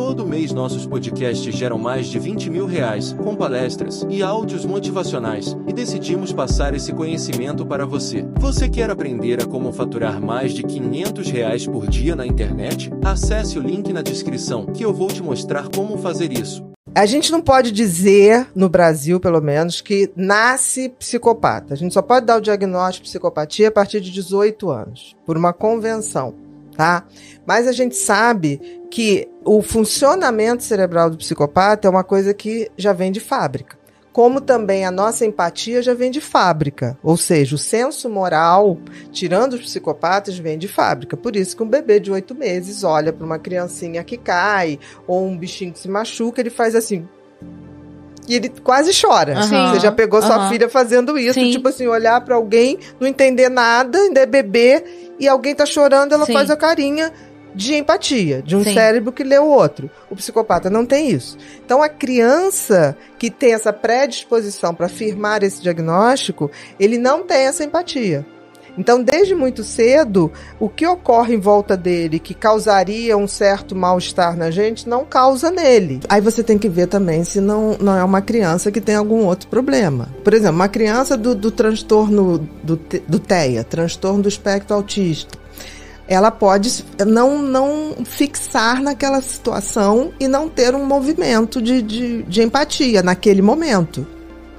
Todo mês nossos podcasts geram mais de 20 mil reais, com palestras e áudios motivacionais, e decidimos passar esse conhecimento para você. Você quer aprender a como faturar mais de 500 reais por dia na internet? Acesse o link na descrição que eu vou te mostrar como fazer isso. A gente não pode dizer, no Brasil pelo menos, que nasce psicopata. A gente só pode dar o diagnóstico de psicopatia a partir de 18 anos, por uma convenção, tá? Mas a gente sabe que o funcionamento cerebral do psicopata é uma coisa que já vem de fábrica como também a nossa empatia já vem de fábrica, ou seja, o senso moral, tirando os psicopatas, vem de fábrica. Por isso que um bebê de oito meses olha para uma criancinha que cai ou um bichinho que se machuca, ele faz assim. E ele quase chora. Uhum, Você já pegou uhum. sua filha fazendo isso, Sim. tipo assim, olhar para alguém, não entender nada, ainda é bebê e alguém tá chorando, ela Sim. faz a carinha de empatia, de um Sim. cérebro que lê o outro. O psicopata não tem isso. Então a criança que tem essa predisposição para afirmar esse diagnóstico, ele não tem essa empatia. Então, desde muito cedo, o que ocorre em volta dele que causaria um certo mal-estar na gente, não causa nele. Aí você tem que ver também se não, não é uma criança que tem algum outro problema. Por exemplo, uma criança do, do transtorno do, do TEA, transtorno do espectro autista, ela pode não, não fixar naquela situação e não ter um movimento de, de, de empatia naquele momento.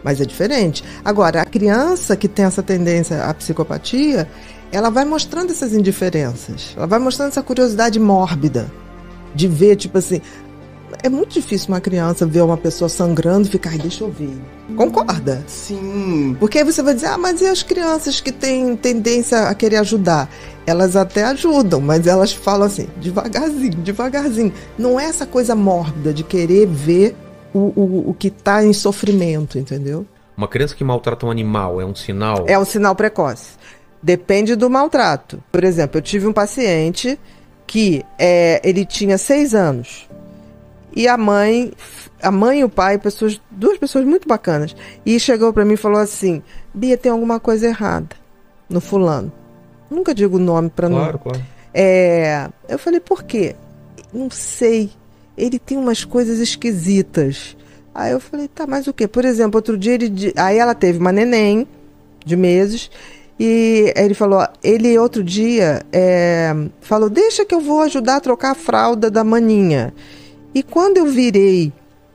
Mas é diferente. Agora, a criança que tem essa tendência à psicopatia, ela vai mostrando essas indiferenças. Ela vai mostrando essa curiosidade mórbida de ver, tipo assim. É muito difícil uma criança ver uma pessoa sangrando e ficar, "Ai, deixa eu ver. Concorda? Sim. Porque aí você vai dizer, ah, mas e as crianças que têm tendência a querer ajudar? Elas até ajudam, mas elas falam assim, devagarzinho, devagarzinho. Não é essa coisa mórbida de querer ver o, o, o que está em sofrimento, entendeu? Uma criança que maltrata um animal é um sinal? É um sinal precoce. Depende do maltrato. Por exemplo, eu tive um paciente que é, ele tinha seis anos e a mãe, a mãe e o pai, pessoas, duas pessoas muito bacanas, e chegou para mim e falou assim: Bia, tem alguma coisa errada no fulano. Nunca digo o nome para não. Claro, claro. É, eu falei, por quê? Não sei. Ele tem umas coisas esquisitas. Aí eu falei, tá, mas o quê? Por exemplo, outro dia ele. Aí ela teve uma neném de meses. E ele falou, ele outro dia é, falou, deixa que eu vou ajudar a trocar a fralda da maninha. E quando eu virei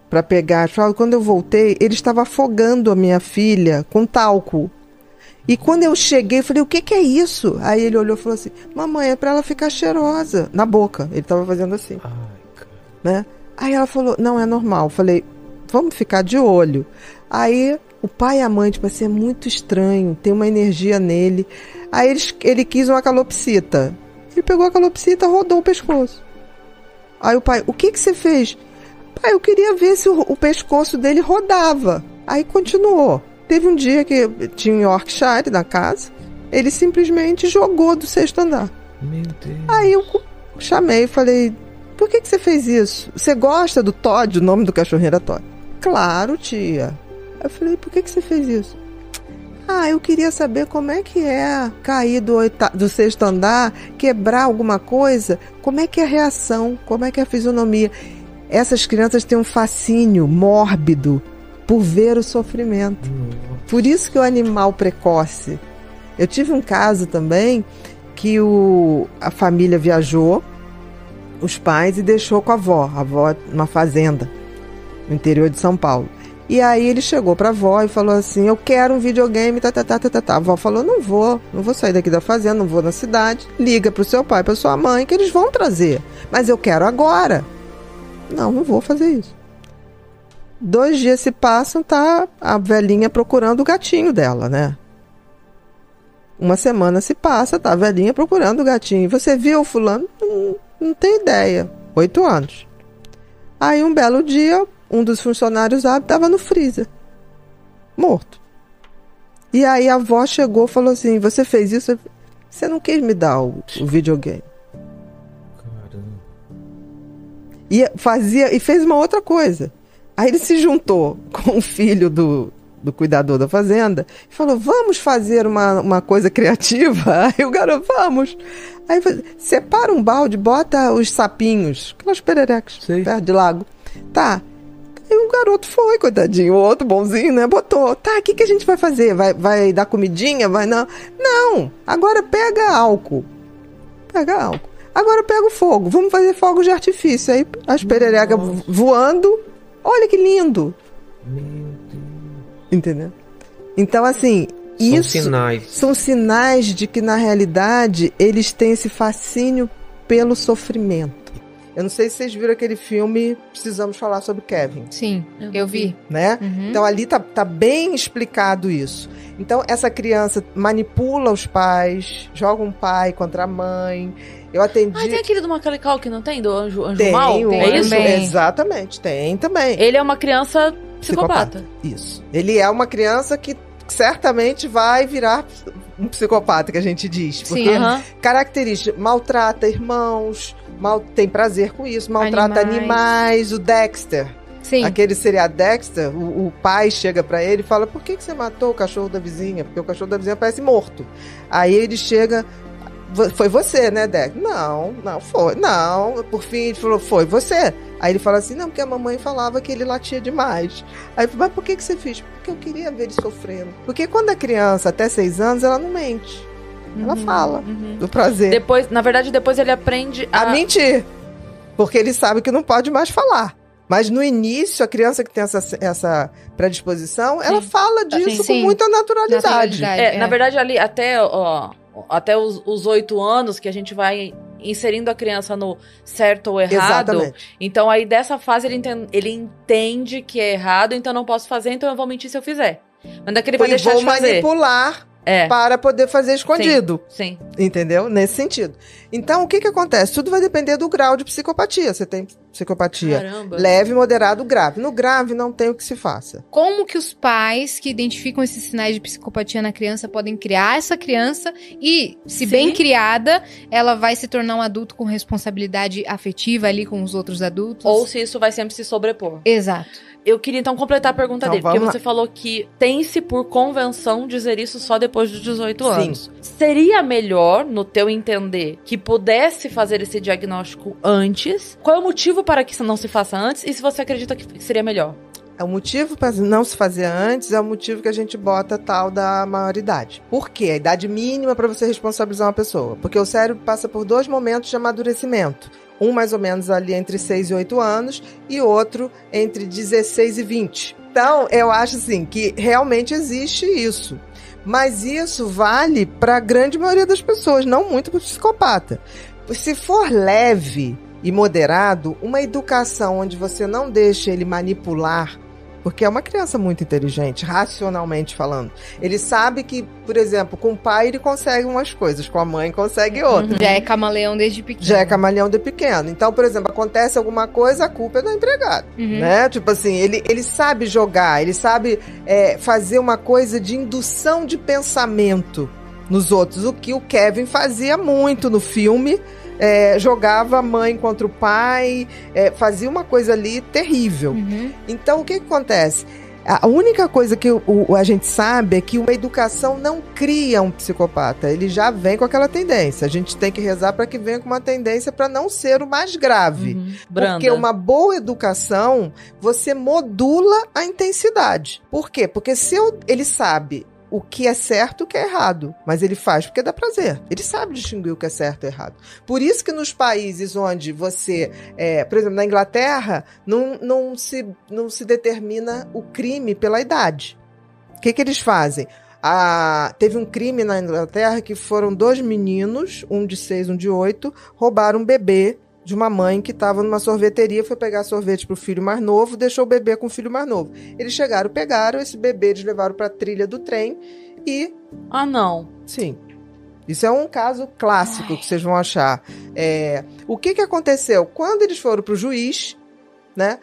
para pegar a fralda, quando eu voltei, ele estava afogando a minha filha com talco. E quando eu cheguei, eu falei, o que, que é isso? Aí ele olhou e falou assim, mamãe, é pra ela ficar cheirosa. Na boca. Ele tava fazendo assim, cara. Né? Aí ela falou, não, é normal. Eu falei, vamos ficar de olho. Aí o pai e a mãe, tipo assim, é muito estranho, tem uma energia nele. Aí eles, ele quis uma calopsita. Ele pegou a calopsita, rodou o pescoço. Aí o pai, o que que você fez? Pai, eu queria ver se o, o pescoço dele rodava. Aí continuou. Teve um dia que tinha um Yorkshire na casa, ele simplesmente jogou do sexto andar. Meu Deus. Aí eu chamei e falei: Por que, que você fez isso? Você gosta do Todd? O nome do cachorrinho era Todd. Claro, tia. Eu falei: Por que, que você fez isso? Ah, eu queria saber como é que é cair do, oita- do sexto andar, quebrar alguma coisa, como é que é a reação, como é que é a fisionomia. Essas crianças têm um fascínio mórbido por ver o sofrimento. Por isso que o animal precoce. Eu tive um caso também que o, a família viajou, os pais, e deixou com a avó, a avó numa fazenda no interior de São Paulo. E aí ele chegou pra avó e falou assim: Eu quero um videogame, tá, tá, tá, tá, tá, tá. A avó falou: Não vou, não vou sair daqui da fazenda, não vou na cidade. Liga pro seu pai, pra sua mãe, que eles vão trazer. Mas eu quero agora. Não, não vou fazer isso. Dois dias se passam, tá a velhinha procurando o gatinho dela, né? Uma semana se passa, tá a velhinha procurando o gatinho. Você viu fulano? Não, não tem ideia. Oito anos. Aí um belo dia, um dos funcionários abre, tava no freezer. Morto. E aí a avó chegou e falou assim: Você fez isso? Você não quis me dar o, o videogame. Caramba. E fazia e fez uma outra coisa. Aí ele se juntou com o filho do, do cuidador da fazenda, e falou: vamos fazer uma, uma coisa criativa? Aí o garoto, vamos. Aí separa um balde, bota os sapinhos, aquelas pererecas, Sei. perto de lago. Tá. Aí o garoto foi, coitadinho, o outro bonzinho, né? Botou. Tá, o que, que a gente vai fazer? Vai, vai dar comidinha? Vai não? Não! Agora pega álcool. Pega álcool. Agora pega o fogo. Vamos fazer fogos de artifício. Aí as pererecas vo- voando. Olha que lindo. Meu. Entendeu? Então, assim, São isso sinais. são sinais de que, na realidade, eles têm esse fascínio pelo sofrimento. Eu não sei se vocês viram aquele filme Precisamos Falar sobre Kevin, Sim, Eu vi. né? Uhum. Então ali tá, tá bem explicado isso. Então essa criança manipula os pais, joga um pai contra a mãe. Eu atendi. Ah, tem aquele do Macaulay Culkin, não tem? Do Anjo, anjo Tem Mal? o é isso? também. Exatamente, tem também. Ele é uma criança psicopata. Isso. Ele é uma criança que certamente vai virar um psicopata, que a gente diz. Porque Sim. Aham. característica, maltrata irmãos, mal, tem prazer com isso, maltrata Animais. animais. O Dexter, Sim. aquele seriado Dexter, o, o pai chega pra ele e fala: Por que, que você matou o cachorro da vizinha? Porque o cachorro da vizinha parece morto. Aí ele chega. "Vo- Foi você, né, Dexter? Não, não foi. Não, por fim ele falou: Foi você. Aí ele fala assim: Não, porque a mamãe falava que ele latia demais. Aí eu falei, mas por que, que você fez? Porque eu queria ver ele sofrendo. Porque quando a criança, até seis anos, ela não mente. Ela Uhum, fala uhum. do prazer. Depois, na verdade, depois ele aprende a. a mentir. Porque ele sabe que não pode mais falar. Mas no início, a criança que tem essa, essa predisposição, ela fala disso Sim. com muita naturalidade. Naturalidade. É, é. na verdade, ali até, ó, até os oito anos que a gente vai inserindo a criança no certo ou errado. Exatamente. Então aí dessa fase ele, enten- ele entende que é errado, então não posso fazer, então eu vou mentir se eu fizer. Mas daqui ele vai deixar vou de fazer. manipular É, para poder fazer escondido. sim. Entendeu? Nesse sentido. Então, o que que acontece? Tudo vai depender do grau de psicopatia. Você tem psicopatia Caramba. leve, moderado, grave. No grave, não tem o que se faça. Como que os pais que identificam esses sinais de psicopatia na criança podem criar essa criança e, se Sim. bem criada, ela vai se tornar um adulto com responsabilidade afetiva ali com os outros adultos? Ou se isso vai sempre se sobrepor. Exato. Eu queria então completar a pergunta Então, dele, porque vamos você falou que tem-se por convenção dizer isso só depois dos 18 Sim. anos. Seria melhor, no teu entender, que pudesse fazer esse diagnóstico antes? Qual é o motivo para que isso não se faça antes? E se você acredita que seria melhor? É o motivo para não se fazer antes é o motivo que a gente bota tal da maioridade. Por quê? A idade mínima para você responsabilizar uma pessoa. Porque o cérebro passa por dois momentos de amadurecimento. Um mais ou menos ali entre 6 e 8 anos e outro entre 16 e 20. Então, eu acho assim que realmente existe isso. Mas isso vale para a grande maioria das pessoas, não muito para o psicopata. Se for leve e moderado, uma educação onde você não deixa ele manipular, porque é uma criança muito inteligente, racionalmente falando. Ele sabe que, por exemplo, com o pai ele consegue umas coisas, com a mãe consegue outras. Já é camaleão desde pequeno. Já é camaleão de pequeno. Então, por exemplo, acontece alguma coisa, a culpa é do empregado. Uhum. Né? Tipo assim, ele, ele sabe jogar, ele sabe é, fazer uma coisa de indução de pensamento nos outros. O que o Kevin fazia muito no filme. É, jogava a mãe contra o pai, é, fazia uma coisa ali terrível. Uhum. Então, o que, que acontece? A única coisa que o, o- a gente sabe é que uma educação não cria um psicopata. Ele já vem com aquela tendência. A gente tem que rezar para que venha com uma tendência para não ser o mais grave. Uhum. Porque uma boa educação, você modula a intensidade. Por quê? Porque se eu- ele sabe o que é certo e o que é errado, mas ele faz porque dá prazer. Ele sabe distinguir o que é certo e errado. Por isso que nos países onde você, é, por exemplo, na Inglaterra, não, não, se, não se determina o crime pela idade. O que, que eles fazem? Ah, teve um crime na Inglaterra que foram dois meninos, um de seis, um de oito, roubaram um bebê de uma mãe que estava numa sorveteria, foi pegar sorvete pro filho mais novo, deixou o bebê com o filho mais novo. Eles chegaram, pegaram esse bebê, eles levaram para a trilha do trem e, Ah, não. sim, isso é um caso clássico que vocês vão achar. É, o que que aconteceu? Quando eles foram pro juiz, né?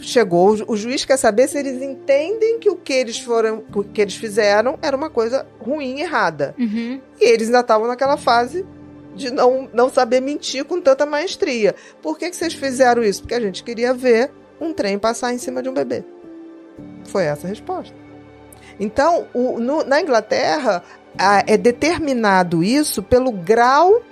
Chegou, o o juiz quer saber se eles entendem que o que eles foram, o que eles fizeram era uma coisa ruim, errada. Uhum. E eles ainda estavam naquela fase de não, não saber mentir com tanta maestria. Por que, que vocês fizeram isso? Porque a gente queria ver um trem passar em cima de um bebê. Foi essa a resposta. Então, o- no- na Inglaterra, a- é determinado isso pelo grau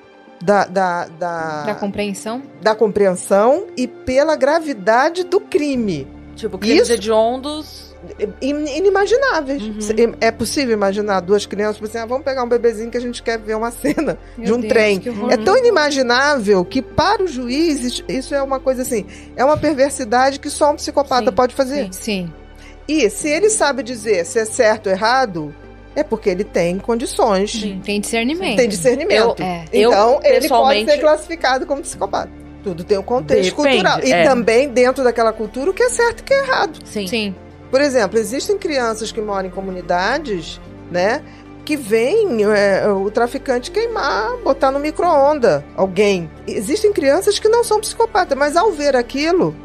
da, da, da, Da compreensão? da compreensão e pela gravidade do crime. Tipo, crimes Isso- hediondos. In- inimagináveis. Uhum. É possível imaginar duas crianças, tipo assim, ah, vamos pegar um bebezinho que a gente quer ver uma cena Meu de um Deus, trem. É tão inimaginável que para o juiz isso- é uma coisa assim, é uma perversidade que só um psicopata Sim, pode fazer. Sim. E se ele sabe dizer se é certo ou errado, é porque ele tem condições, Sim. Tem discernimento. tem discernimento. É. Eu, Então, ele pode ser classificado como psicopata. Tudo tem um contexto Depende, cultural. E é. também dentro daquela cultura o que é certo e o que é errado. Sim. Sim. Por exemplo, existem crianças que moram em comunidades, né? Que veem é, o traficante queimar, botar no micro-ondas alguém. Existem crianças que não são psicopatas, mas ao ver aquilo,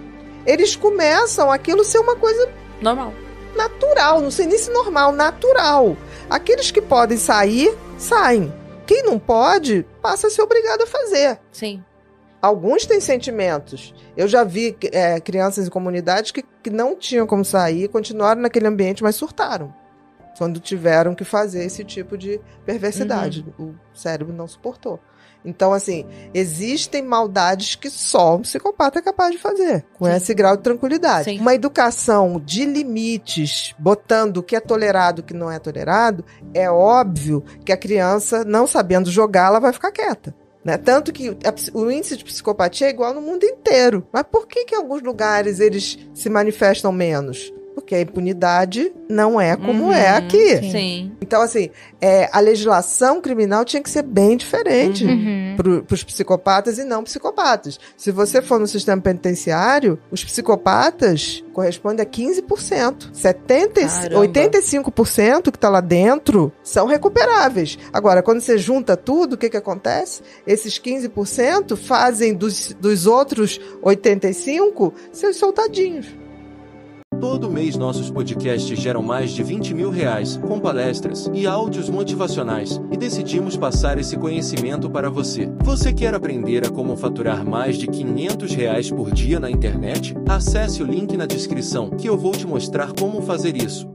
eles começam aquilo ser uma coisa Normal. natural, não sei nem se normal, natural. Aqueles que podem sair, saem. Quem não pode, passa a ser obrigado a fazer. Sim. Alguns têm sentimentos. Eu já vi é, crianças em comunidades que, que não tinham como sair, continuaram naquele ambiente, mas surtaram. Quando tiveram que fazer esse tipo de perversidade. O cérebro não suportou. Então, assim, existem maldades que só um psicopata é capaz de fazer, com Sim. esse grau de tranquilidade. Sim. Uma educação de limites, botando o que é tolerado e o que não é tolerado, é óbvio que a criança, não sabendo jogar, ela vai ficar quieta. Né? Tanto que a o índice de psicopatia é igual no mundo inteiro. Mas por que, que em alguns lugares eles se manifestam menos? Porque a impunidade não é como Uhum, é aqui. Sim. Então, assim, é, a legislação criminal tinha que ser bem diferente Uhum. para os psicopatas e não psicopatas. Se você for no sistema penitenciário, os psicopatas correspondem a 15%. 70, e- Caramba. 85% que está lá dentro são recuperáveis. Agora, quando você junta tudo, o que, que acontece? Esses 15% fazem dos, dos outros 85% seus soldadinhos. Todo mês nossos podcasts geram mais de 20 mil reais, com palestras e áudios motivacionais, e decidimos passar esse conhecimento para você. Você quer aprender a como faturar mais de 500 reais por dia na internet? Acesse o link na descrição que eu vou te mostrar como fazer isso.